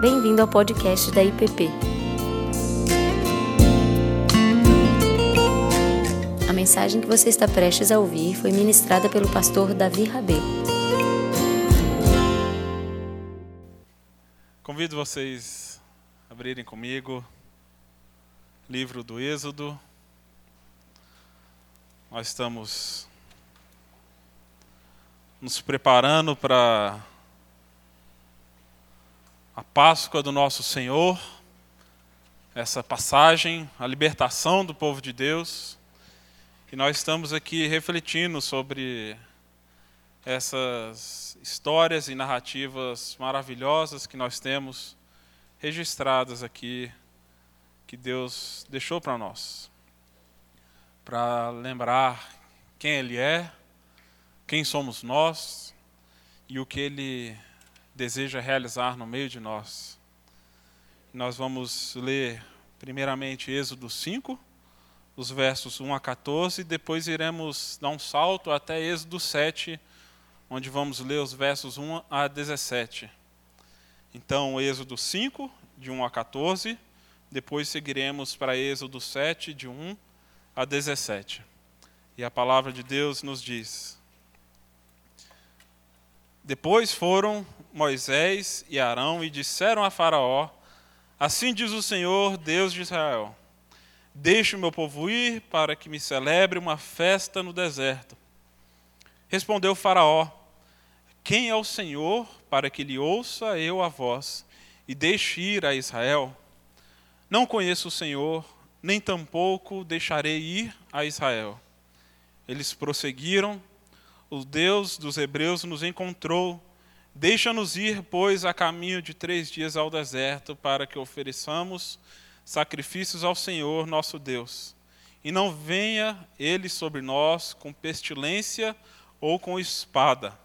Bem-vindo ao podcast da IPP. A mensagem que você está prestes a ouvir foi ministrada pelo pastor Davi Rabelo. Convido vocês a abrirem comigo livro do Êxodo. Nós estamos nos preparando para a Páscoa do nosso Senhor, essa passagem, a libertação do povo de Deus. E nós estamos aqui refletindo sobre essas histórias e narrativas maravilhosas que nós temos registradas aqui, que Deus deixou para nós, para lembrar quem Ele é quem somos nós e o que Ele deseja realizar no meio de nós. Nós vamos ler, primeiramente, Êxodo 5, os versos 1 a 14, depois iremos dar um salto até Êxodo 7, onde vamos ler os versos 1 a 17. Então, Êxodo 5, de 1 a 14, depois seguiremos para Êxodo 7, de 1 a 17. E a palavra de Deus nos diz: depois foram Moisés e Arão e disseram a Faraó: Assim diz o Senhor, Deus de Israel: Deixe o meu povo ir para que me celebre uma festa no deserto. Respondeu Faraó: Quem é o Senhor para que lhe ouça eu a voz e deixe ir a Israel? Não conheço o Senhor, nem tampouco deixarei ir a Israel. Eles prosseguiram o Deus dos Hebreus nos encontrou. Deixa-nos ir, pois, a caminho de três dias ao deserto, para que ofereçamos sacrifícios ao Senhor nosso Deus. E não venha ele sobre nós com pestilência ou com espada.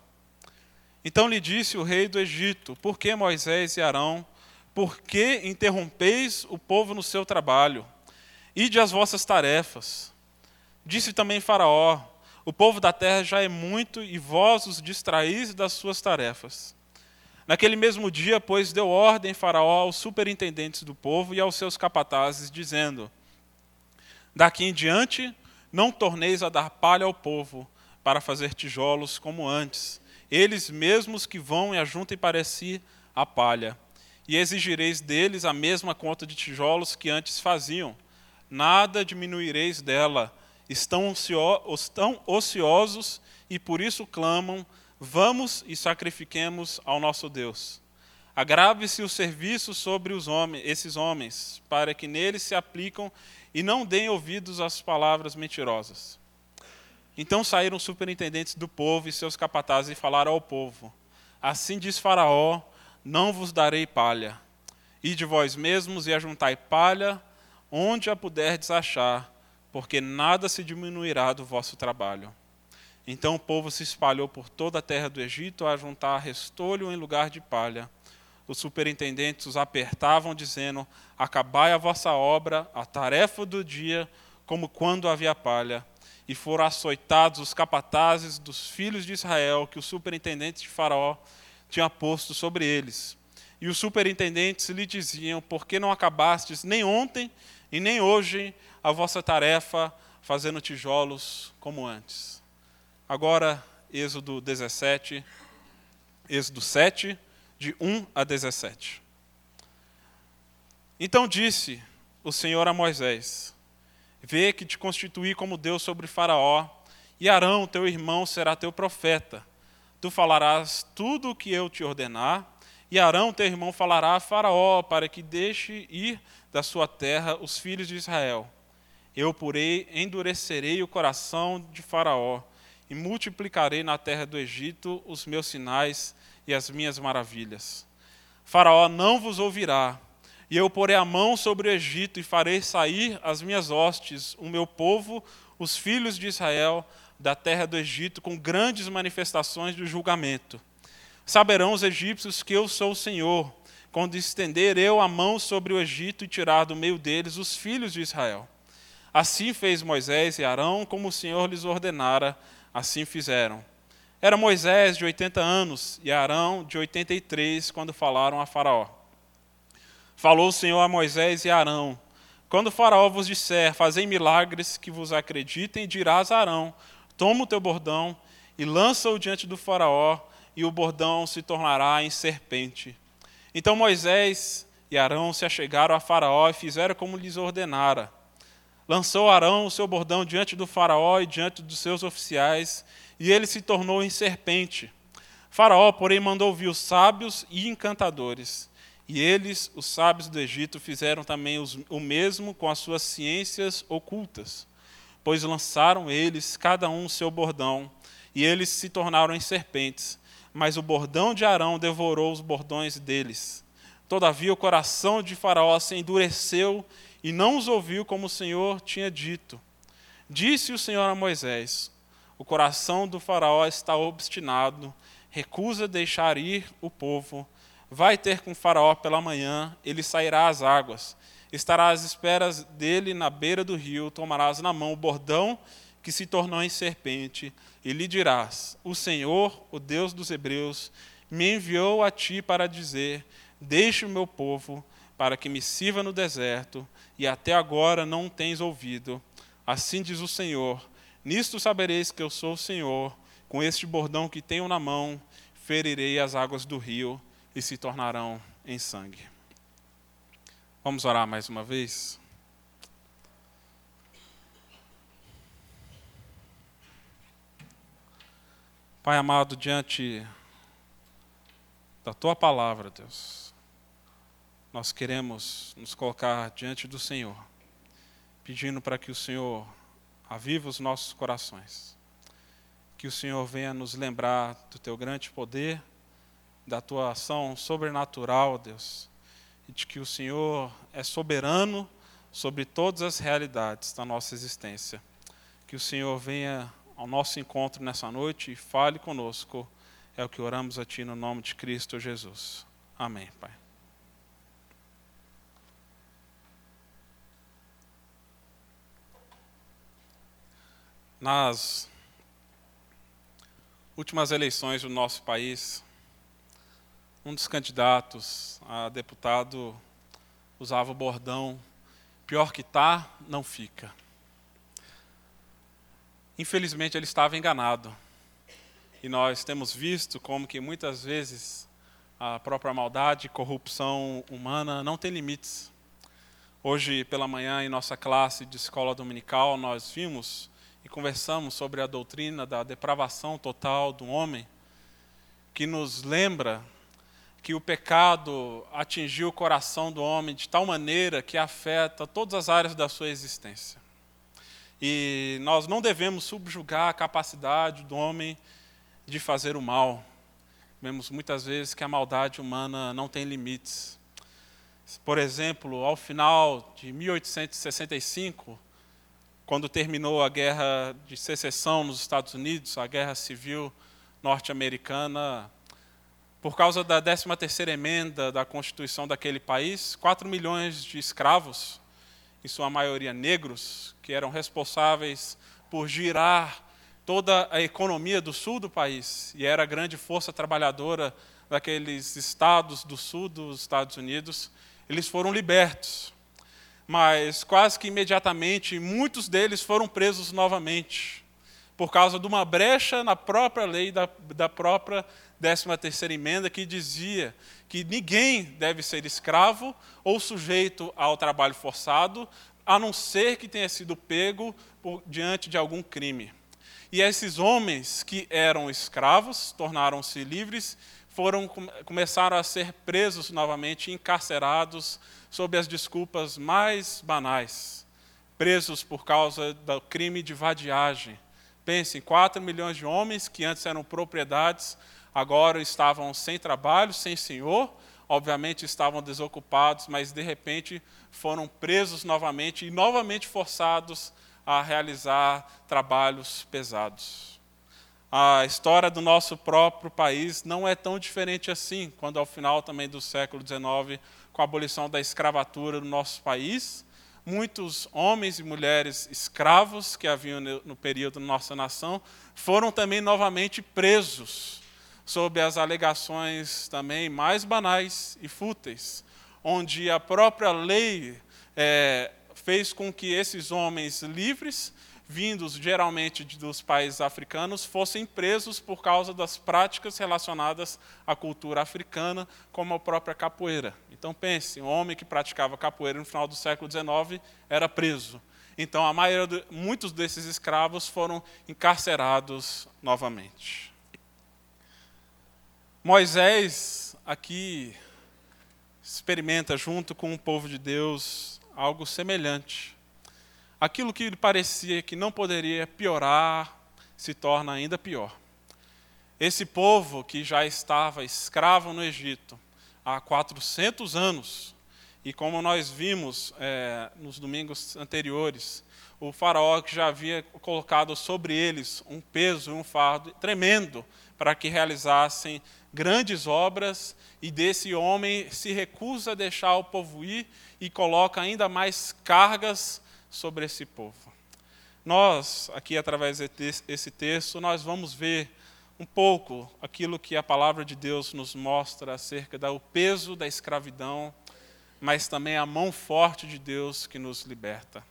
Então lhe disse o rei do Egito: Por que Moisés e Arão? Por que interrompeis o povo no seu trabalho? Ide as vossas tarefas. Disse também Faraó: o povo da terra já é muito e vós os distraís das suas tarefas. Naquele mesmo dia, pois, deu ordem Faraó aos superintendentes do povo e aos seus capatazes, dizendo: Daqui em diante, não torneis a dar palha ao povo para fazer tijolos como antes, eles mesmos que vão e ajuntem para si a palha. E exigireis deles a mesma conta de tijolos que antes faziam. Nada diminuireis dela estão, estão ociosos e por isso clamam: Vamos e sacrifiquemos ao nosso Deus. Agrave-se o serviço sobre os homens, esses homens, para que neles se aplicam e não deem ouvidos às palavras mentirosas. Então saíram os superintendentes do povo e seus capatazes e falaram ao povo: Assim diz Faraó: Não vos darei palha. E de vós mesmos e ajuntai palha onde a puderdes achar, porque nada se diminuirá do vosso trabalho. Então o povo se espalhou por toda a terra do Egito a juntar restolho em lugar de palha. Os superintendentes os apertavam, dizendo: Acabai a vossa obra, a tarefa do dia, como quando havia palha. E foram açoitados os capatazes dos filhos de Israel, que os superintendentes de Faraó tinham posto sobre eles. E os superintendentes lhe diziam: Por que não acabastes nem ontem e nem hoje a vossa tarefa fazendo tijolos como antes. Agora, Êxodo 17, Êxodo 7, de 1 a 17. Então disse o Senhor a Moisés: Vê que te constituí como Deus sobre Faraó, e Arão, teu irmão, será teu profeta. Tu falarás tudo o que eu te ordenar, e Arão, teu irmão, falará a Faraó, para que deixe ir da sua terra os filhos de Israel. Eu, porém, endurecerei o coração de Faraó, e multiplicarei na terra do Egito os meus sinais e as minhas maravilhas. Faraó não vos ouvirá, e eu porei a mão sobre o Egito e farei sair as minhas hostes, o meu povo, os filhos de Israel, da terra do Egito, com grandes manifestações de julgamento Saberão os egípcios que eu sou o Senhor, quando estender eu a mão sobre o Egito e tirar do meio deles os filhos de Israel. Assim fez Moisés e Arão, como o Senhor lhes ordenara, assim fizeram. Era Moisés de 80 anos e Arão de 83 quando falaram a Faraó. Falou o Senhor a Moisés e Arão: Quando Faraó vos disser, fazei milagres que vos acreditem, dirás a Arão: Toma o teu bordão e lança-o diante do Faraó, e o bordão se tornará em serpente. Então Moisés e Arão se achegaram a Faraó e fizeram como lhes ordenara. Lançou Arão o seu bordão diante do Faraó e diante dos seus oficiais, e ele se tornou em serpente. Faraó, porém, mandou vir os sábios e encantadores e eles, os sábios do Egito, fizeram também os, o mesmo com as suas ciências ocultas, pois lançaram eles, cada um, seu bordão, e eles se tornaram em serpentes. Mas o bordão de Arão devorou os bordões deles. Todavia o coração de Faraó se endureceu e não os ouviu como o Senhor tinha dito. Disse o Senhor a Moisés: O coração do Faraó está obstinado, recusa deixar ir o povo Vai ter com Faraó pela manhã, ele sairá às águas. Estará às esperas dele na beira do rio, tomarás na mão o bordão que se tornou em serpente, e lhe dirás: O Senhor, o Deus dos Hebreus, me enviou a ti para dizer: Deixe o meu povo, para que me sirva no deserto, e até agora não tens ouvido. Assim diz o Senhor: Nisto sabereis que eu sou o Senhor, com este bordão que tenho na mão, ferirei as águas do rio e se tornarão em sangue. Vamos orar mais uma vez? Pai amado, diante da tua palavra, Deus, nós queremos nos colocar diante do Senhor, pedindo para que o Senhor avive os nossos corações, que o Senhor venha nos lembrar do teu grande poder da tua ação sobrenatural, Deus, e de que o Senhor é soberano sobre todas as realidades da nossa existência. Que o Senhor venha ao nosso encontro nessa noite e fale conosco. É o que oramos a Ti no nome de Cristo Jesus. Amém, Pai. Nas últimas eleições do nosso país, um dos candidatos a deputado usava o bordão: pior que tá, não fica. Infelizmente ele estava enganado. E nós temos visto como que muitas vezes a própria maldade e corrupção humana não tem limites. Hoje pela manhã em nossa classe de escola dominical nós vimos e conversamos sobre a doutrina da depravação total do homem, que nos lembra que o pecado atingiu o coração do homem de tal maneira que afeta todas as áreas da sua existência. E nós não devemos subjugar a capacidade do homem de fazer o mal. Vemos muitas vezes que a maldade humana não tem limites. Por exemplo, ao final de 1865, quando terminou a guerra de secessão nos Estados Unidos, a guerra civil norte-americana, por causa da 13ª emenda da Constituição daquele país, 4 milhões de escravos, em sua maioria negros, que eram responsáveis por girar toda a economia do sul do país, e era a grande força trabalhadora daqueles estados do sul dos Estados Unidos, eles foram libertos. Mas quase que imediatamente, muitos deles foram presos novamente, por causa de uma brecha na própria lei da, da própria 13 terceira emenda que dizia que ninguém deve ser escravo ou sujeito ao trabalho forçado, a não ser que tenha sido pego por, diante de algum crime. E esses homens que eram escravos tornaram-se livres, foram começaram a ser presos novamente, encarcerados sob as desculpas mais banais, presos por causa do crime de vadiagem. Pensem, 4 milhões de homens que antes eram propriedades agora estavam sem trabalho, sem senhor, obviamente estavam desocupados, mas de repente foram presos novamente e novamente forçados a realizar trabalhos pesados. A história do nosso próprio país não é tão diferente assim, quando ao final também do século XIX, com a abolição da escravatura no nosso país, muitos homens e mulheres escravos que haviam no período da nossa nação foram também novamente presos sob as alegações também mais banais e fúteis. onde a própria lei é, fez com que esses homens livres, vindos geralmente dos países africanos, fossem presos por causa das práticas relacionadas à cultura africana, como a própria capoeira. Então pense, um homem que praticava capoeira no final do século XIX era preso. Então, a maioria, muitos desses escravos foram encarcerados novamente. Moisés aqui experimenta junto com o povo de Deus algo semelhante. Aquilo que parecia que não poderia piorar se torna ainda pior. Esse povo que já estava escravo no Egito há 400 anos, e como nós vimos é, nos domingos anteriores, o faraó que já havia colocado sobre eles um peso e um fardo tremendo para que realizassem grandes obras, e desse homem se recusa a deixar o povo ir e coloca ainda mais cargas sobre esse povo. Nós, aqui através desse texto, nós vamos ver um pouco aquilo que a palavra de Deus nos mostra acerca do peso da escravidão, mas também a mão forte de Deus que nos liberta.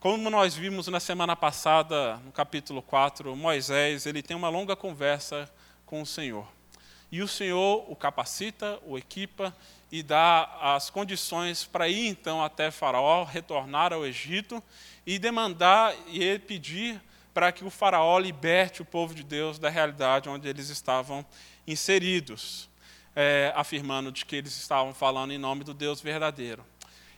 Como nós vimos na semana passada, no capítulo 4, Moisés, ele tem uma longa conversa com o Senhor. E o Senhor o capacita, o equipa e dá as condições para ir então até Faraó, retornar ao Egito e demandar e pedir para que o Faraó liberte o povo de Deus da realidade onde eles estavam inseridos, é, afirmando de que eles estavam falando em nome do Deus verdadeiro.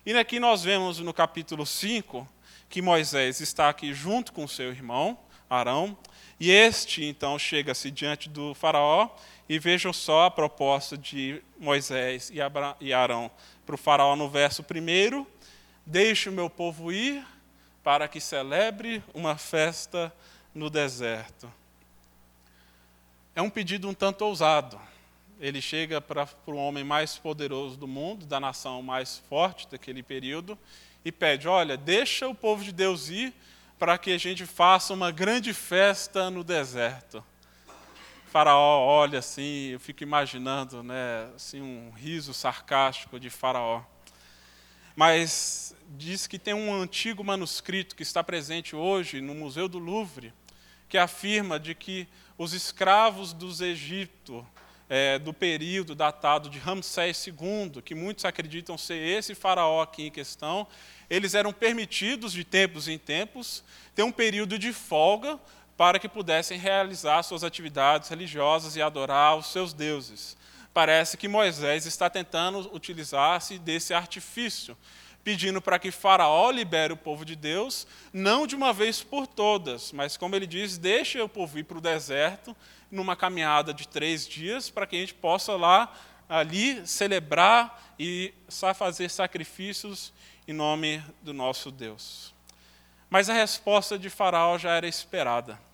E aqui nós vemos no capítulo 5 que Moisés está aqui junto com seu irmão, Arão, e este então chega-se diante do Faraó e vejam só a proposta de Moisés e Arão para o faraó no verso primeiro: Deixe o meu povo ir para que celebre uma festa no deserto. É um pedido um tanto ousado. Ele chega para, para o homem mais poderoso do mundo, da nação mais forte daquele período, e pede: Olha, deixa o povo de Deus ir para que a gente faça uma grande festa no deserto. Faraó olha assim, eu fico imaginando, né, assim um riso sarcástico de Faraó. Mas diz que tem um antigo manuscrito que está presente hoje no Museu do Louvre, que afirma de que os escravos dos Egito, é, do período datado de Ramsés II, que muitos acreditam ser esse faraó aqui em questão, eles eram permitidos de tempos em tempos ter um período de folga para que pudessem realizar suas atividades religiosas e adorar os seus deuses. Parece que Moisés está tentando utilizar-se desse artifício, pedindo para que Faraó libere o povo de Deus, não de uma vez por todas, mas, como ele diz, deixe o povo ir para o deserto, numa caminhada de três dias, para que a gente possa lá, ali, celebrar e fazer sacrifícios em nome do nosso Deus. Mas a resposta de Faraó já era esperada.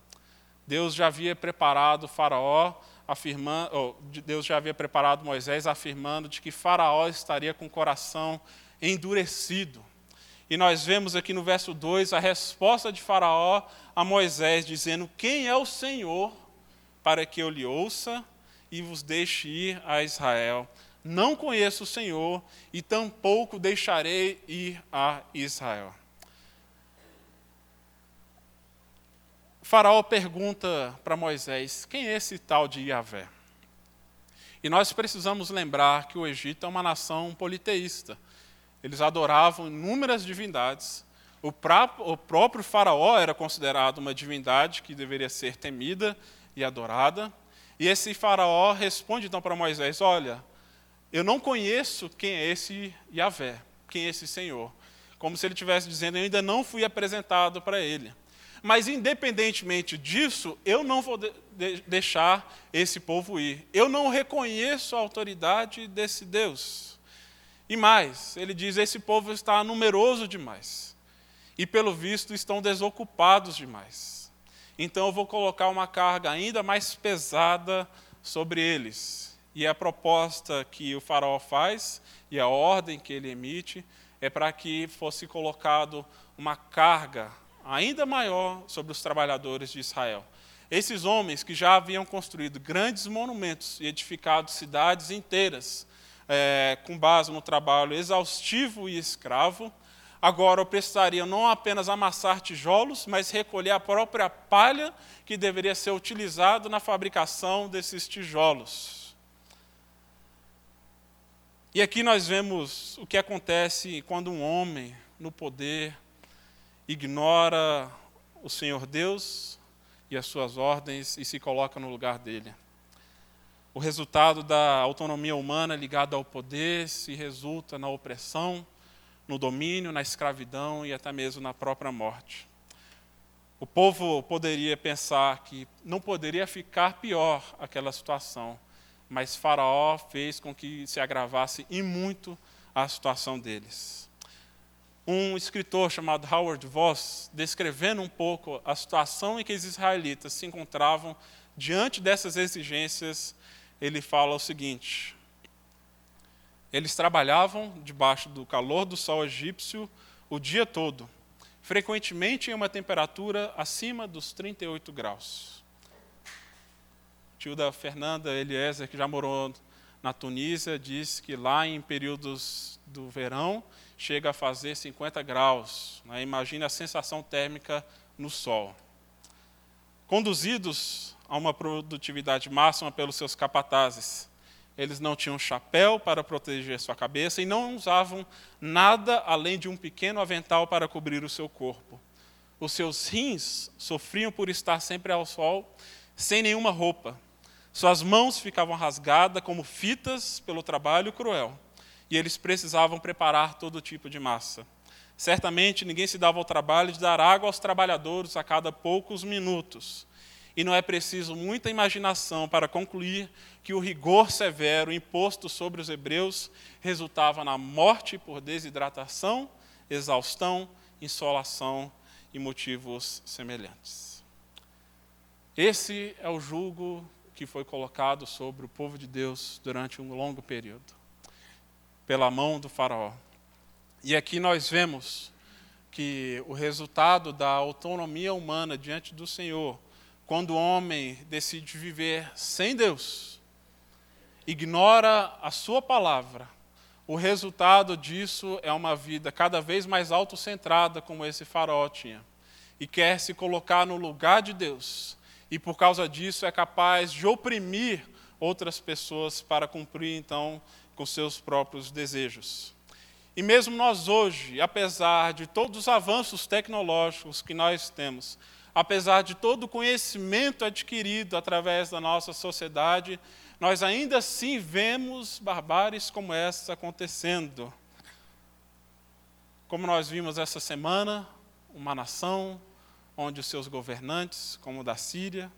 Deus já havia preparado Faraó, afirmando, oh, Deus já havia preparado Moisés afirmando de que Faraó estaria com o coração endurecido. E nós vemos aqui no verso 2 a resposta de Faraó a Moisés, dizendo: Quem é o Senhor para que eu lhe ouça e vos deixe ir a Israel? Não conheço o Senhor e tampouco deixarei ir a Israel. Faraó pergunta para Moisés: quem é esse tal de Yahvé? E nós precisamos lembrar que o Egito é uma nação politeísta. Eles adoravam inúmeras divindades. O, o próprio Faraó era considerado uma divindade que deveria ser temida e adorada. E esse Faraó responde então para Moisés: Olha, eu não conheço quem é esse Yahvé, quem é esse Senhor. Como se ele estivesse dizendo: Eu ainda não fui apresentado para ele. Mas, independentemente disso, eu não vou de deixar esse povo ir. Eu não reconheço a autoridade desse Deus. E mais, ele diz: esse povo está numeroso demais. E, pelo visto, estão desocupados demais. Então, eu vou colocar uma carga ainda mais pesada sobre eles. E a proposta que o faraó faz e a ordem que ele emite é para que fosse colocado uma carga ainda maior sobre os trabalhadores de Israel. Esses homens que já haviam construído grandes monumentos e edificado cidades inteiras, é, com base no trabalho exaustivo e escravo, agora precisariam não apenas amassar tijolos, mas recolher a própria palha que deveria ser utilizada na fabricação desses tijolos. E aqui nós vemos o que acontece quando um homem no poder ignora o Senhor Deus e as suas ordens e se coloca no lugar dele. O resultado da autonomia humana ligada ao poder se resulta na opressão, no domínio, na escravidão e até mesmo na própria morte. O povo poderia pensar que não poderia ficar pior aquela situação, mas Faraó fez com que se agravasse e muito a situação deles. Um escritor chamado Howard Voss, descrevendo um pouco a situação em que os israelitas se encontravam diante dessas exigências, ele fala o seguinte: eles trabalhavam debaixo do calor do sol egípcio o dia todo, frequentemente em uma temperatura acima dos 38 graus. tio da Fernanda Eliezer, que já morou na Tunísia, diz que lá em períodos do verão chega a fazer 50 graus. Né? Imagine a sensação térmica no sol. Conduzidos a uma produtividade máxima pelos seus capatazes, eles não tinham chapéu para proteger sua cabeça e não usavam nada além de um pequeno avental para cobrir o seu corpo. Os seus rins sofriam por estar sempre ao sol, sem nenhuma roupa. Suas mãos ficavam rasgadas como fitas pelo trabalho cruel, e eles precisavam preparar todo tipo de massa. Certamente ninguém se dava ao trabalho de dar água aos trabalhadores a cada poucos minutos e não é preciso muita imaginação para concluir que o rigor severo imposto sobre os hebreus resultava na morte por desidratação, exaustão, insolação e motivos semelhantes. Esse é o julgo que foi colocado sobre o povo de Deus durante um longo período, pela mão do Faraó. E aqui nós vemos que o resultado da autonomia humana diante do Senhor quando o homem decide viver sem Deus, ignora a sua palavra, o resultado disso é uma vida cada vez mais autocentrada, como esse faraó tinha, e quer se colocar no lugar de Deus, e por causa disso é capaz de oprimir outras pessoas para cumprir então com seus próprios desejos. E mesmo nós hoje, apesar de todos os avanços tecnológicos que nós temos, apesar de todo o conhecimento adquirido através da nossa sociedade, nós ainda assim vemos barbáries como essa acontecendo. Como nós vimos essa semana, uma nação onde os seus governantes, como o da Síria,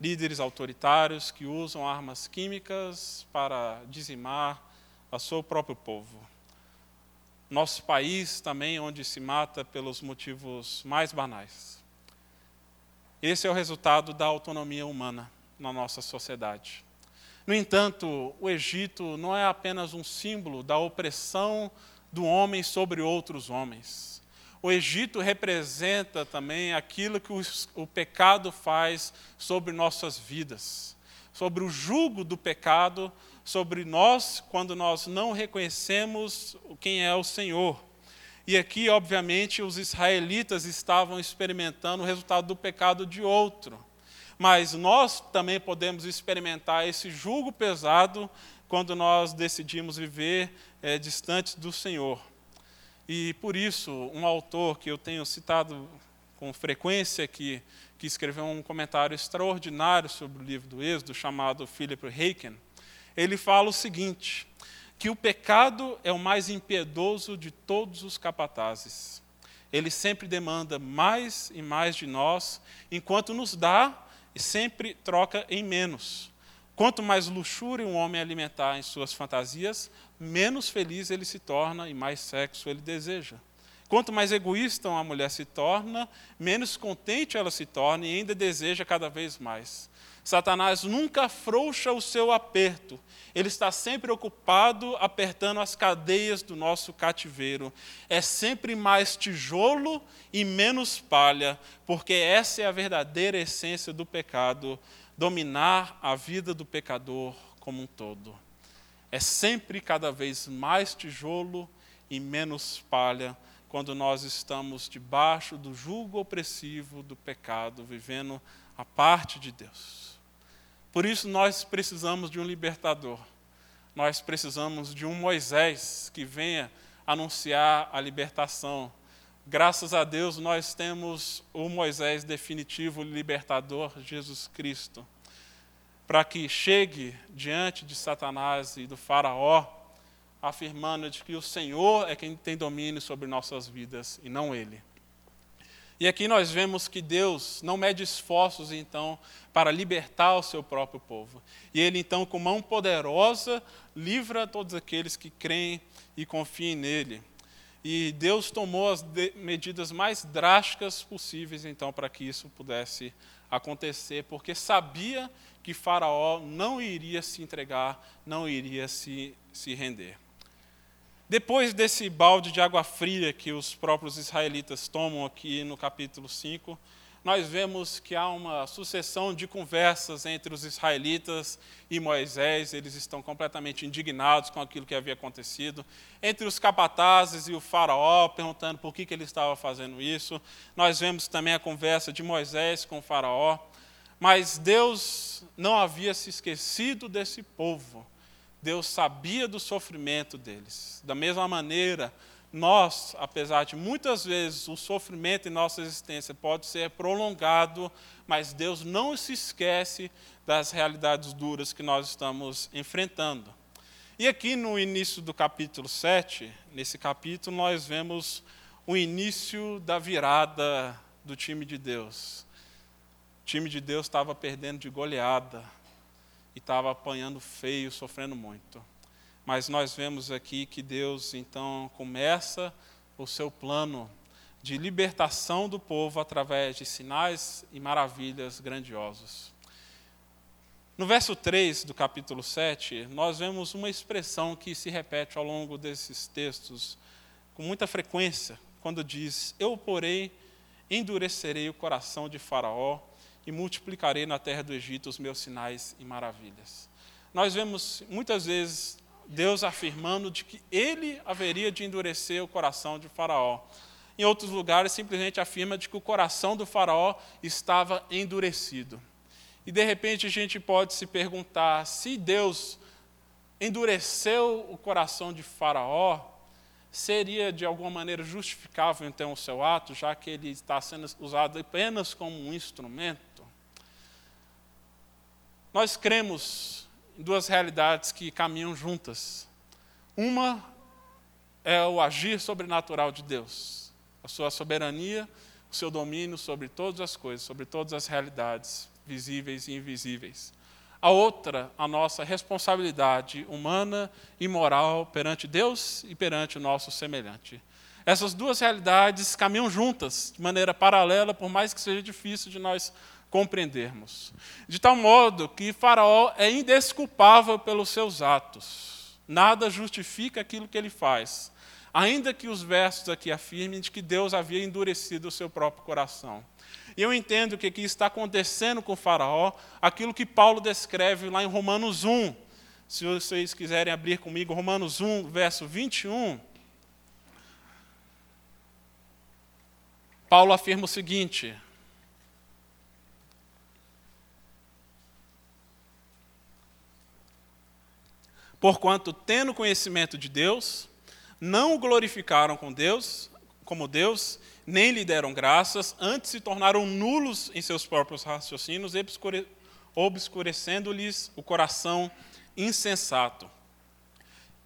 líderes autoritários que usam armas químicas para dizimar o seu próprio povo. Nosso país também, onde se mata pelos motivos mais banais. Esse é o resultado da autonomia humana na nossa sociedade. No entanto, o Egito não é apenas um símbolo da opressão do homem sobre outros homens. O Egito representa também aquilo que o pecado faz sobre nossas vidas, sobre o jugo do pecado sobre nós quando nós não reconhecemos quem é o Senhor. E aqui, obviamente, os israelitas estavam experimentando o resultado do pecado de outro. Mas nós também podemos experimentar esse jugo pesado quando nós decidimos viver é, distantes do Senhor. E por isso, um autor que eu tenho citado com frequência aqui, que escreveu um comentário extraordinário sobre o livro do Êxodo, chamado Philip Heiken, ele fala o seguinte: que o pecado é o mais impiedoso de todos os capatazes. Ele sempre demanda mais e mais de nós, enquanto nos dá e sempre troca em menos. Quanto mais luxúria um homem alimentar em suas fantasias, menos feliz ele se torna e mais sexo ele deseja. Quanto mais egoísta uma mulher se torna, menos contente ela se torna e ainda deseja cada vez mais. Satanás nunca afrouxa o seu aperto, ele está sempre ocupado apertando as cadeias do nosso cativeiro. É sempre mais tijolo e menos palha, porque essa é a verdadeira essência do pecado dominar a vida do pecador como um todo. é sempre cada vez mais tijolo e menos palha quando nós estamos debaixo do jugo opressivo do pecado, vivendo a parte de Deus. Por isso nós precisamos de um libertador. Nós precisamos de um Moisés que venha anunciar a libertação. Graças a Deus nós temos o Moisés definitivo, libertador, Jesus Cristo, para que chegue diante de Satanás e do Faraó afirmando de que o Senhor é quem tem domínio sobre nossas vidas e não ele. E aqui nós vemos que Deus não mede esforços, então, para libertar o seu próprio povo. E ele, então, com mão poderosa, livra todos aqueles que creem e confiem nele. E Deus tomou as medidas mais drásticas possíveis, então, para que isso pudesse acontecer, porque sabia que Faraó não iria se entregar, não iria se, se render. Depois desse balde de água fria que os próprios israelitas tomam aqui no capítulo 5, nós vemos que há uma sucessão de conversas entre os israelitas e Moisés, eles estão completamente indignados com aquilo que havia acontecido. Entre os capatazes e o faraó, perguntando por que, que ele estava fazendo isso. Nós vemos também a conversa de Moisés com o faraó. Mas Deus não havia se esquecido desse povo. Deus sabia do sofrimento deles. Da mesma maneira, nós, apesar de muitas vezes o sofrimento em nossa existência pode ser prolongado, mas Deus não se esquece das realidades duras que nós estamos enfrentando. E aqui no início do capítulo 7, nesse capítulo, nós vemos o início da virada do time de Deus. O time de Deus estava perdendo de goleada e estava apanhando feio, sofrendo muito. Mas nós vemos aqui que Deus então começa o seu plano de libertação do povo através de sinais e maravilhas grandiosos. No verso 3 do capítulo 7, nós vemos uma expressão que se repete ao longo desses textos com muita frequência, quando diz: Eu, porém, endurecerei o coração de Faraó e multiplicarei na terra do Egito os meus sinais e maravilhas. Nós vemos muitas vezes Deus afirmando de que ele haveria de endurecer o coração de Faraó. Em outros lugares, simplesmente afirma de que o coração do Faraó estava endurecido. E de repente a gente pode se perguntar: se Deus endureceu o coração de Faraó, seria de alguma maneira justificável então o seu ato, já que ele está sendo usado apenas como um instrumento? Nós cremos em duas realidades que caminham juntas. Uma é o agir sobrenatural de Deus, a sua soberania, o seu domínio sobre todas as coisas, sobre todas as realidades, visíveis e invisíveis. A outra, a nossa responsabilidade humana e moral perante Deus e perante o nosso semelhante. Essas duas realidades caminham juntas, de maneira paralela, por mais que seja difícil de nós compreendermos. De tal modo que Faraó é indesculpável pelos seus atos. Nada justifica aquilo que ele faz. Ainda que os versos aqui afirmem de que Deus havia endurecido o seu próprio coração. E eu entendo que aqui está acontecendo com Faraó aquilo que Paulo descreve lá em Romanos 1. Se vocês quiserem abrir comigo, Romanos 1, verso 21. Paulo afirma o seguinte: Porquanto, tendo conhecimento de Deus, não o glorificaram com Deus, como Deus, nem lhe deram graças, antes se tornaram nulos em seus próprios raciocínios, obscurecendo-lhes o coração insensato.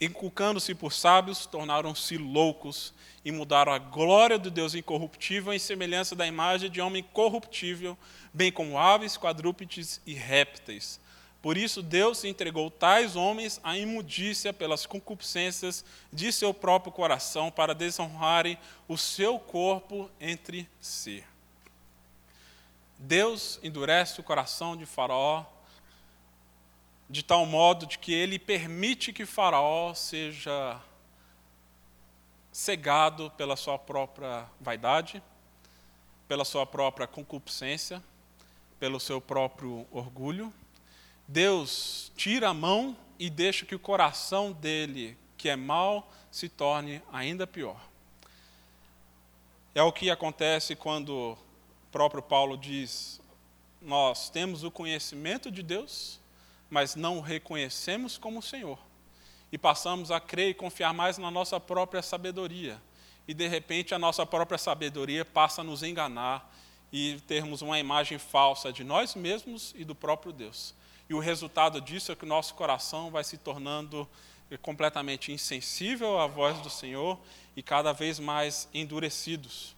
Inculcando-se por sábios, tornaram-se loucos e mudaram a glória do Deus incorruptível em semelhança da imagem de homem corruptível, bem como aves, quadrúpedes e répteis por isso, Deus entregou tais homens à imundícia pelas concupiscências de seu próprio coração, para desonrarem o seu corpo entre si. Deus endurece o coração de Faraó de tal modo de que ele permite que Faraó seja cegado pela sua própria vaidade, pela sua própria concupiscência, pelo seu próprio orgulho Deus tira a mão e deixa que o coração dele, que é mau, se torne ainda pior. É o que acontece quando o próprio Paulo diz: Nós temos o conhecimento de Deus, mas não o reconhecemos como Senhor. E passamos a crer e confiar mais na nossa própria sabedoria. E de repente a nossa própria sabedoria passa a nos enganar e termos uma imagem falsa de nós mesmos e do próprio Deus. E o resultado disso é que o nosso coração vai se tornando completamente insensível à voz do Senhor e cada vez mais endurecidos.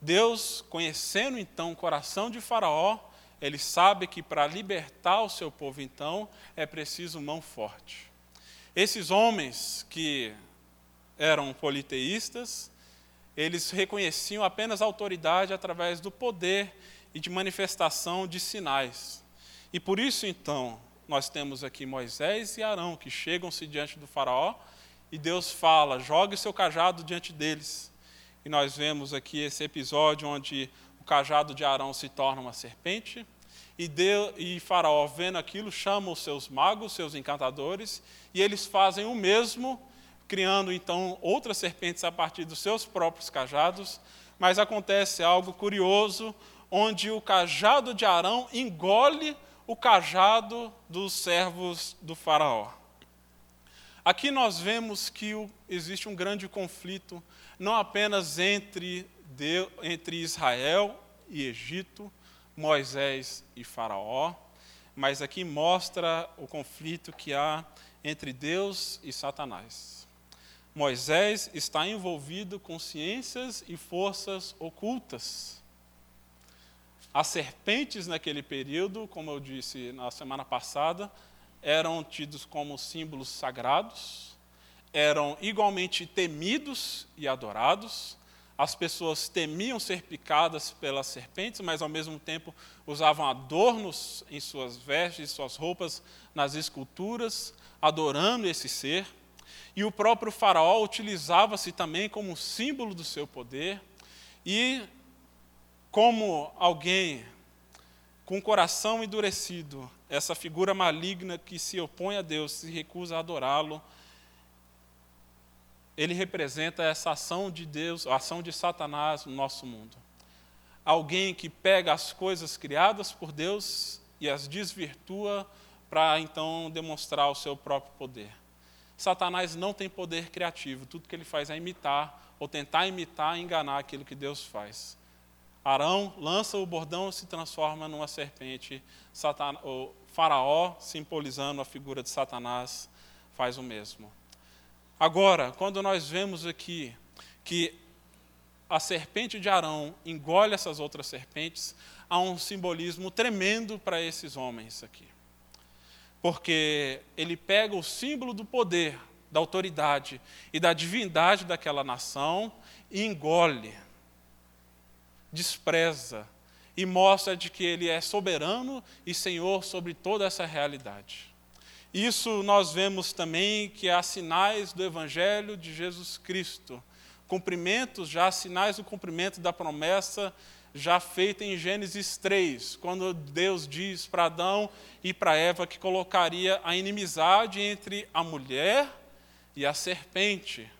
Deus, conhecendo então o coração de Faraó, ele sabe que para libertar o seu povo, então, é preciso mão forte. Esses homens que eram politeístas, eles reconheciam apenas a autoridade através do poder e de manifestação de sinais. E por isso, então, nós temos aqui Moisés e Arão que chegam-se diante do Faraó e Deus fala: jogue seu cajado diante deles. E nós vemos aqui esse episódio onde o cajado de Arão se torna uma serpente. E, Deus, e Faraó, vendo aquilo, chama os seus magos, seus encantadores, e eles fazem o mesmo, criando então outras serpentes a partir dos seus próprios cajados. Mas acontece algo curioso, onde o cajado de Arão engole o cajado dos servos do Faraó. Aqui nós vemos que existe um grande conflito, não apenas entre, Deus, entre Israel e Egito, Moisés e Faraó, mas aqui mostra o conflito que há entre Deus e Satanás. Moisés está envolvido com ciências e forças ocultas. As serpentes naquele período, como eu disse na semana passada, eram tidos como símbolos sagrados, eram igualmente temidos e adorados. As pessoas temiam ser picadas pelas serpentes, mas ao mesmo tempo usavam adornos em suas vestes, suas roupas, nas esculturas, adorando esse ser. E o próprio Faraó utilizava-se também como símbolo do seu poder. E como alguém com o coração endurecido, essa figura maligna que se opõe a Deus, se recusa a adorá-lo, ele representa essa ação de Deus, a ação de Satanás no nosso mundo. Alguém que pega as coisas criadas por Deus e as desvirtua para então demonstrar o seu próprio poder. Satanás não tem poder criativo, tudo que ele faz é imitar ou tentar imitar e enganar aquilo que Deus faz. Arão lança o bordão e se transforma numa serpente. Satan... O faraó, simbolizando a figura de Satanás, faz o mesmo. Agora, quando nós vemos aqui que a serpente de Arão engole essas outras serpentes, há um simbolismo tremendo para esses homens aqui. Porque ele pega o símbolo do poder, da autoridade e da divindade daquela nação e engole despreza e mostra de que ele é soberano e senhor sobre toda essa realidade. Isso nós vemos também que há sinais do evangelho de Jesus Cristo, cumprimentos já sinais do cumprimento da promessa já feita em Gênesis 3, quando Deus diz para Adão e para Eva que colocaria a inimizade entre a mulher e a serpente,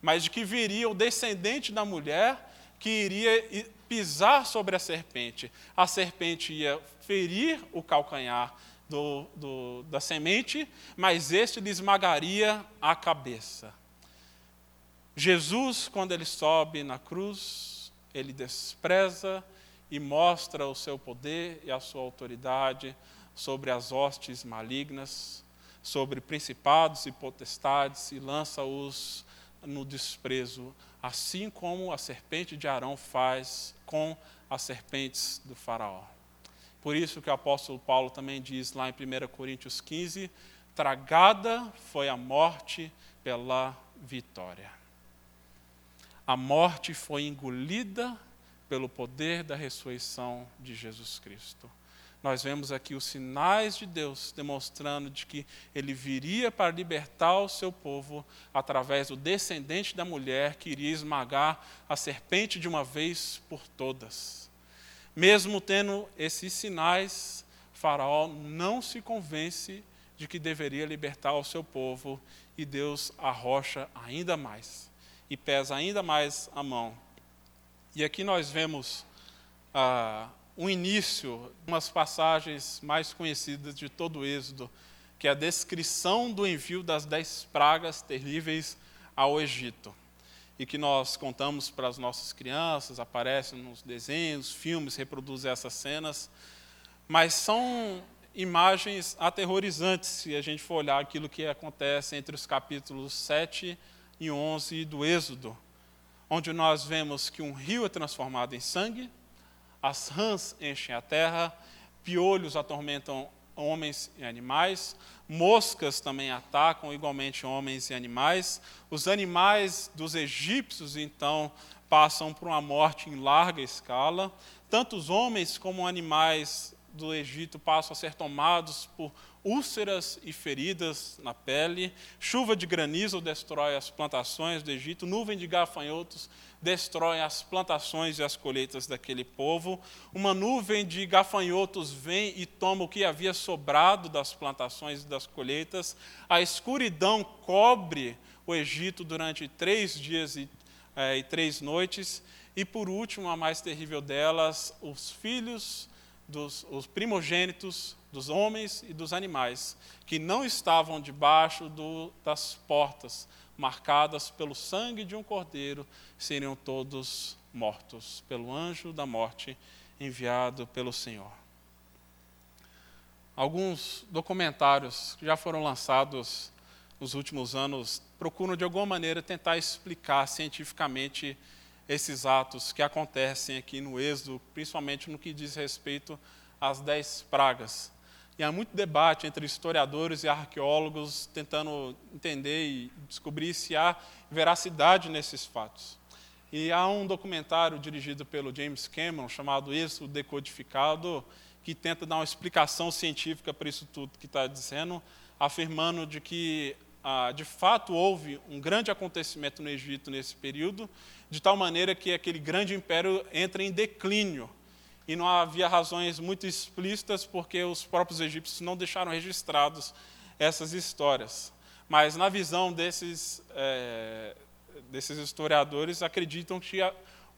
mas de que viria o descendente da mulher que iria pisar sobre a serpente. A serpente ia ferir o calcanhar do, do, da semente, mas este lhe esmagaria a cabeça. Jesus, quando ele sobe na cruz, ele despreza e mostra o seu poder e a sua autoridade sobre as hostes malignas, sobre principados e potestades e lança-os no desprezo assim como a serpente de Arão faz com as serpentes do Faraó. Por isso que o apóstolo Paulo também diz lá em 1 Coríntios 15: tragada foi a morte pela vitória. A morte foi engolida pelo poder da ressurreição de Jesus Cristo nós vemos aqui os sinais de Deus demonstrando de que ele viria para libertar o seu povo através do descendente da mulher que iria esmagar a serpente de uma vez por todas. Mesmo tendo esses sinais, Faraó não se convence de que deveria libertar o seu povo e Deus arrocha ainda mais e pesa ainda mais a mão. E aqui nós vemos ah, um início, umas passagens mais conhecidas de todo o Êxodo, que é a descrição do envio das dez pragas terríveis ao Egito e que nós contamos para as nossas crianças, aparecem nos desenhos, filmes, reproduzem essas cenas, mas são imagens aterrorizantes se a gente for olhar aquilo que acontece entre os capítulos 7 e 11 do Êxodo, onde nós vemos que um rio é transformado em sangue, as rãs enchem a terra, piolhos atormentam homens e animais, moscas também atacam igualmente homens e animais. Os animais dos egípcios, então, passam por uma morte em larga escala. Tanto os homens como animais do Egito passam a ser tomados por úlceras e feridas na pele. Chuva de granizo destrói as plantações do Egito. Nuvem de gafanhotos destrói as plantações e as colheitas daquele povo. Uma nuvem de gafanhotos vem e toma o que havia sobrado das plantações e das colheitas. A escuridão cobre o Egito durante três dias e, é, e três noites. E por último, a mais terrível delas, os filhos dos os primogênitos dos homens e dos animais, que não estavam debaixo do, das portas, marcadas pelo sangue de um cordeiro, seriam todos mortos pelo anjo da morte enviado pelo Senhor. Alguns documentários que já foram lançados nos últimos anos procuram de alguma maneira tentar explicar cientificamente esses atos que acontecem aqui no Êxodo, principalmente no que diz respeito às dez pragas. E há muito debate entre historiadores e arqueólogos tentando entender e descobrir se há veracidade nesses fatos. E há um documentário dirigido pelo James Cameron chamado Êxodo Decodificado, que tenta dar uma explicação científica para isso tudo que está dizendo, afirmando de que ah, de fato houve um grande acontecimento no Egito nesse período, de tal maneira que aquele grande império entra em declínio e não havia razões muito explícitas porque os próprios egípcios não deixaram registrados essas histórias. Mas na visão desses, é, desses historiadores, acreditam que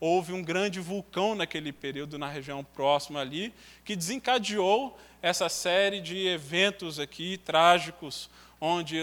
houve um grande vulcão naquele período na região próxima ali, que desencadeou essa série de eventos aqui trágicos, onde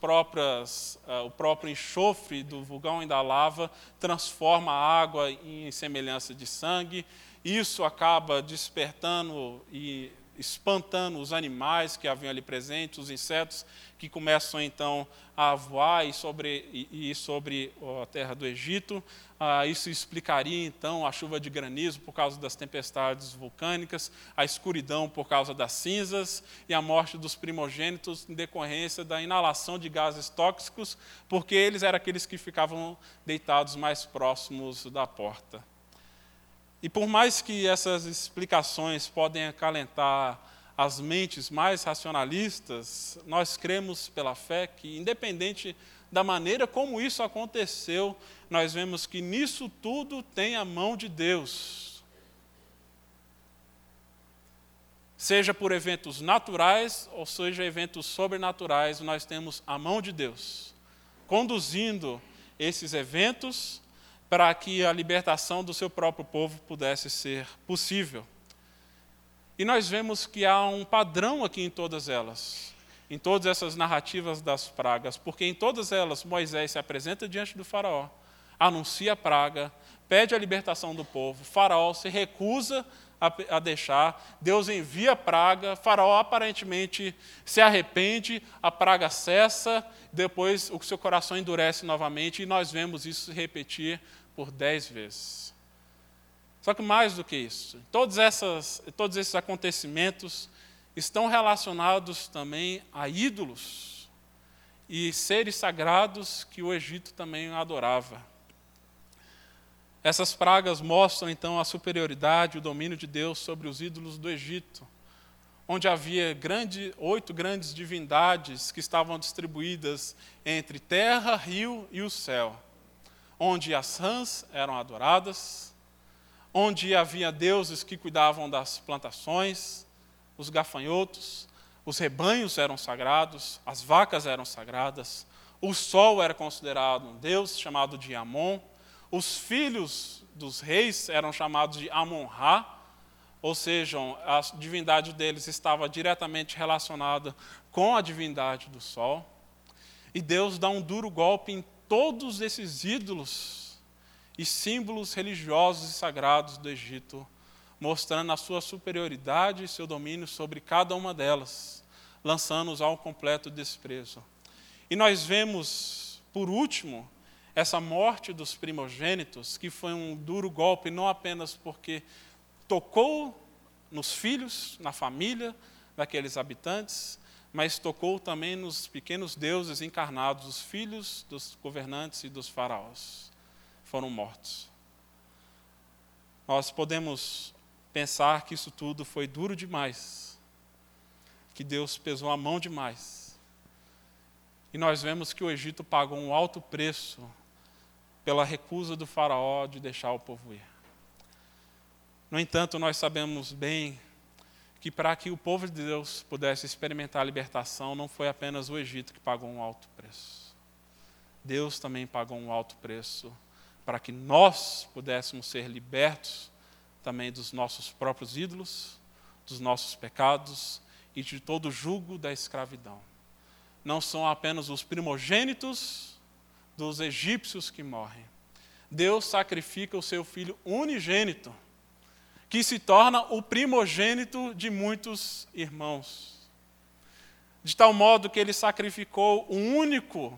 próprias, uh, o próprio enxofre do vulcão e da lava transforma a água em semelhança de sangue, isso acaba despertando e espantando os animais que haviam ali presentes, os insetos que começam então a voar e sobre, e, sobre a terra do Egito. Ah, isso explicaria então a chuva de granizo por causa das tempestades vulcânicas, a escuridão por causa das cinzas e a morte dos primogênitos em decorrência da inalação de gases tóxicos, porque eles eram aqueles que ficavam deitados mais próximos da porta. E por mais que essas explicações podem acalentar as mentes mais racionalistas, nós cremos pela fé que, independente da maneira como isso aconteceu, nós vemos que nisso tudo tem a mão de Deus. Seja por eventos naturais ou seja eventos sobrenaturais, nós temos a mão de Deus conduzindo esses eventos para que a libertação do seu próprio povo pudesse ser possível. E nós vemos que há um padrão aqui em todas elas, em todas essas narrativas das pragas, porque em todas elas Moisés se apresenta diante do Faraó, anuncia a praga, pede a libertação do povo, Faraó se recusa a, deixar, Deus envia a praga, Faraó aparentemente se arrepende, a praga cessa, depois o seu coração endurece novamente, e nós vemos isso se repetir por dez vezes. Só que mais do que isso, todos, essas, todos esses acontecimentos estão relacionados também a ídolos e seres sagrados que o Egito também adorava. Essas pragas mostram então a superioridade, o domínio de Deus sobre os ídolos do Egito, onde havia grande, oito grandes divindades que estavam distribuídas entre terra, rio e o céu onde as rãs eram adoradas, onde havia deuses que cuidavam das plantações, os gafanhotos, os rebanhos eram sagrados, as vacas eram sagradas, o sol era considerado um deus chamado de Amon, os filhos dos reis eram chamados de Amon-Ra, ou seja, a divindade deles estava diretamente relacionada com a divindade do sol. E Deus dá um duro golpe em todos esses ídolos e símbolos religiosos e sagrados do Egito, mostrando a sua superioridade e seu domínio sobre cada uma delas, lançando-os ao completo desprezo. E nós vemos, por último, essa morte dos primogênitos, que foi um duro golpe, não apenas porque tocou nos filhos, na família daqueles habitantes, mas tocou também nos pequenos deuses encarnados, os filhos dos governantes e dos faraós. Foram mortos. Nós podemos pensar que isso tudo foi duro demais, que Deus pesou a mão demais. E nós vemos que o Egito pagou um alto preço pela recusa do Faraó de deixar o povo ir. No entanto, nós sabemos bem que para que o povo de Deus pudesse experimentar a libertação, não foi apenas o Egito que pagou um alto preço. Deus também pagou um alto preço para que nós pudéssemos ser libertos também dos nossos próprios ídolos, dos nossos pecados e de todo o jugo da escravidão. Não são apenas os primogênitos dos egípcios que morrem. Deus sacrifica o seu filho unigênito que se torna o primogênito de muitos irmãos. De tal modo que ele sacrificou o único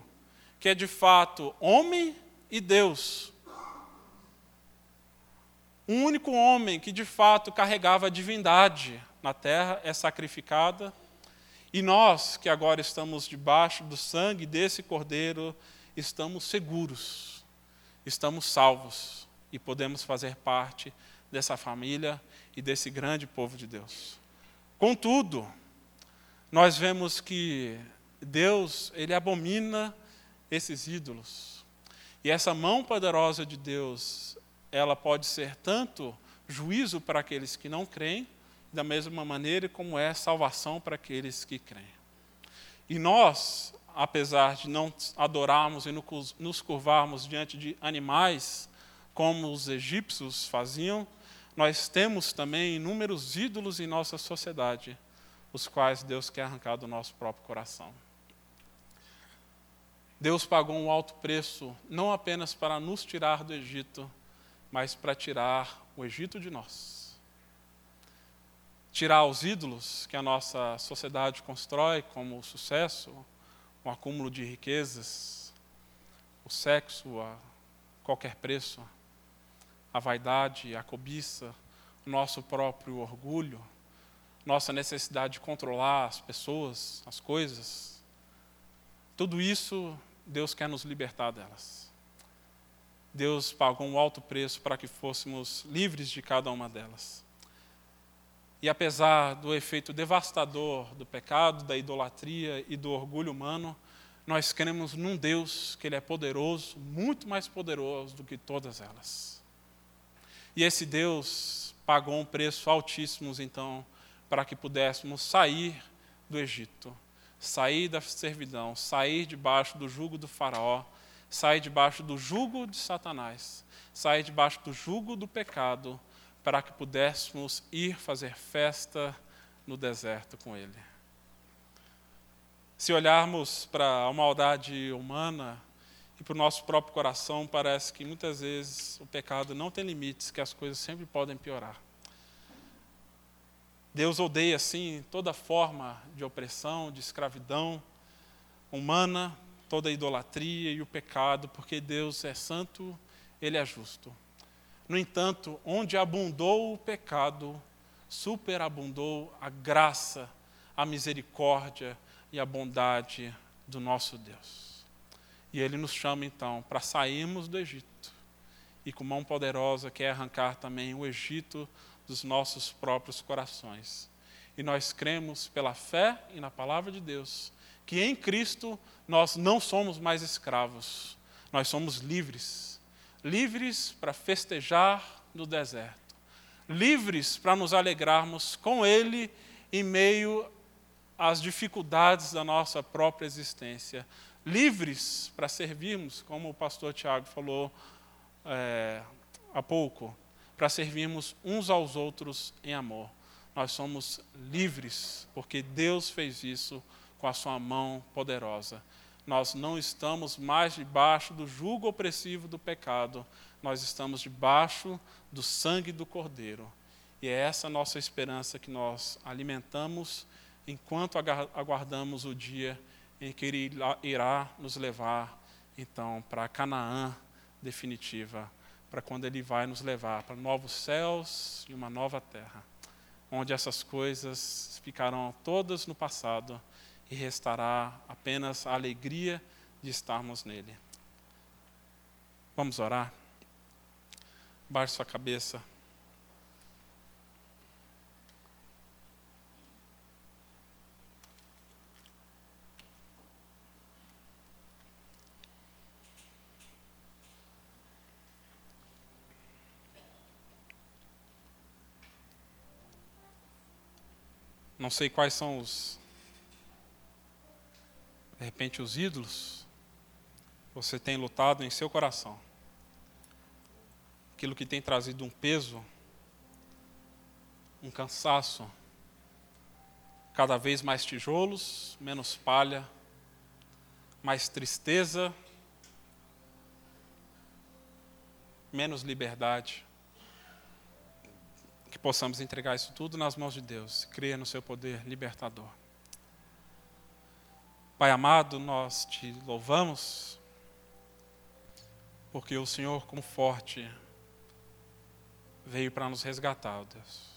que é de fato homem e Deus. Um único homem que de fato carregava a divindade na terra é sacrificada. E nós, que agora estamos debaixo do sangue desse cordeiro, estamos seguros, estamos salvos e podemos fazer parte dessa família e desse grande povo de Deus. Contudo, nós vemos que Deus, ele abomina esses ídolos. E essa mão poderosa de Deus, ela pode ser tanto juízo para aqueles que não creem, da mesma maneira como é salvação para aqueles que creem. E nós, apesar de não adorarmos e nos curvarmos diante de animais, como os egípcios faziam, nós temos também inúmeros ídolos em nossa sociedade, os quais Deus quer arrancar do nosso próprio coração. Deus pagou um alto preço, não apenas para nos tirar do Egito, mas para tirar o Egito de nós. Tirar os ídolos que a nossa sociedade constrói, como o sucesso, o acúmulo de riquezas, o sexo a qualquer preço a vaidade, a cobiça, o nosso próprio orgulho, nossa necessidade de controlar as pessoas, as coisas. Tudo isso, Deus quer nos libertar delas. Deus pagou um alto preço para que fôssemos livres de cada uma delas. E apesar do efeito devastador do pecado, da idolatria e do orgulho humano, nós cremos num Deus que Ele é poderoso, muito mais poderoso do que todas elas. E esse Deus pagou um preço altíssimo, então, para que pudéssemos sair do Egito, sair da servidão, sair debaixo do jugo do Faraó, sair debaixo do jugo de Satanás, sair debaixo do jugo do pecado, para que pudéssemos ir fazer festa no deserto com Ele. Se olharmos para a maldade humana, e para o nosso próprio coração parece que muitas vezes o pecado não tem limites, que as coisas sempre podem piorar. Deus odeia, sim, toda forma de opressão, de escravidão humana, toda a idolatria e o pecado, porque Deus é santo, Ele é justo. No entanto, onde abundou o pecado, superabundou a graça, a misericórdia e a bondade do nosso Deus. E ele nos chama então para sairmos do Egito e com mão poderosa quer arrancar também o Egito dos nossos próprios corações. E nós cremos pela fé e na palavra de Deus que em Cristo nós não somos mais escravos, nós somos livres. Livres para festejar no deserto, livres para nos alegrarmos com Ele em meio às dificuldades da nossa própria existência, livres para servirmos, como o pastor Tiago falou é, há pouco, para servirmos uns aos outros em amor. Nós somos livres, porque Deus fez isso com a sua mão poderosa. Nós não estamos mais debaixo do jugo opressivo do pecado, nós estamos debaixo do sangue do Cordeiro. E é essa nossa esperança que nós alimentamos enquanto aguardamos o dia em que Ele irá nos levar, então, para Canaã definitiva, para quando Ele vai nos levar para novos céus e uma nova terra, onde essas coisas ficarão todas no passado e restará apenas a alegria de estarmos nele. Vamos orar? Baixe sua cabeça. Não sei quais são os de repente, os ídolos, você tem lutado em seu coração. Aquilo que tem trazido um peso, um cansaço, cada vez mais tijolos, menos palha, mais tristeza, menos liberdade. Que possamos entregar isso tudo nas mãos de Deus, crer no seu poder libertador. Pai amado, nós te louvamos, porque o Senhor, como forte, veio para nos resgatar, Deus.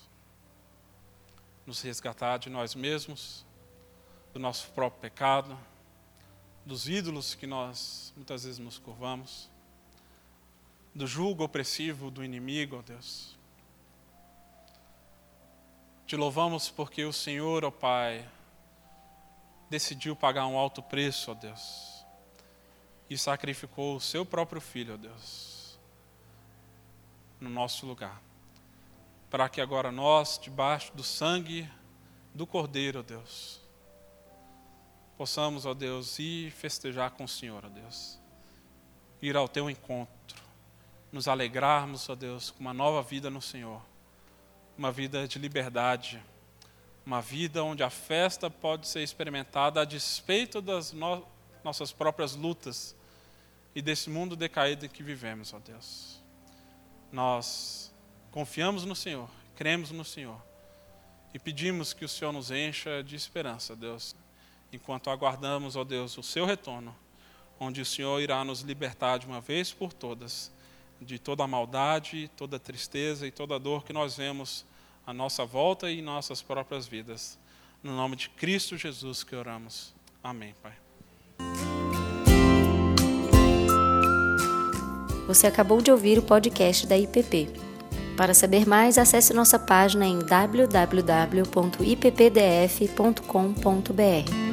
Nos resgatar de nós mesmos, do nosso próprio pecado, dos ídolos que nós muitas vezes nos curvamos, do julgo opressivo do inimigo, ó Deus. Te louvamos porque o Senhor, ó Pai, decidiu pagar um alto preço, ó Deus, e sacrificou o seu próprio filho, ó Deus, no nosso lugar, para que agora nós, debaixo do sangue do Cordeiro, ó Deus, possamos, ó Deus, ir festejar com o Senhor, ó Deus, ir ao teu encontro, nos alegrarmos, ó Deus, com uma nova vida no Senhor, uma vida de liberdade uma vida onde a festa pode ser experimentada a despeito das no nossas próprias lutas e desse mundo decaído em que vivemos, ó Deus. Nós confiamos no Senhor, cremos no Senhor e pedimos que o Senhor nos encha de esperança, Deus, enquanto aguardamos, ó Deus, o seu retorno, onde o Senhor irá nos libertar de uma vez por todas de toda a maldade, toda a tristeza e toda a dor que nós vemos a nossa volta e nossas próprias vidas. No nome de Cristo Jesus que oramos. Amém, Pai. Você acabou de ouvir o podcast da IPP. Para saber mais, acesse nossa página em www.ippdf.com.br.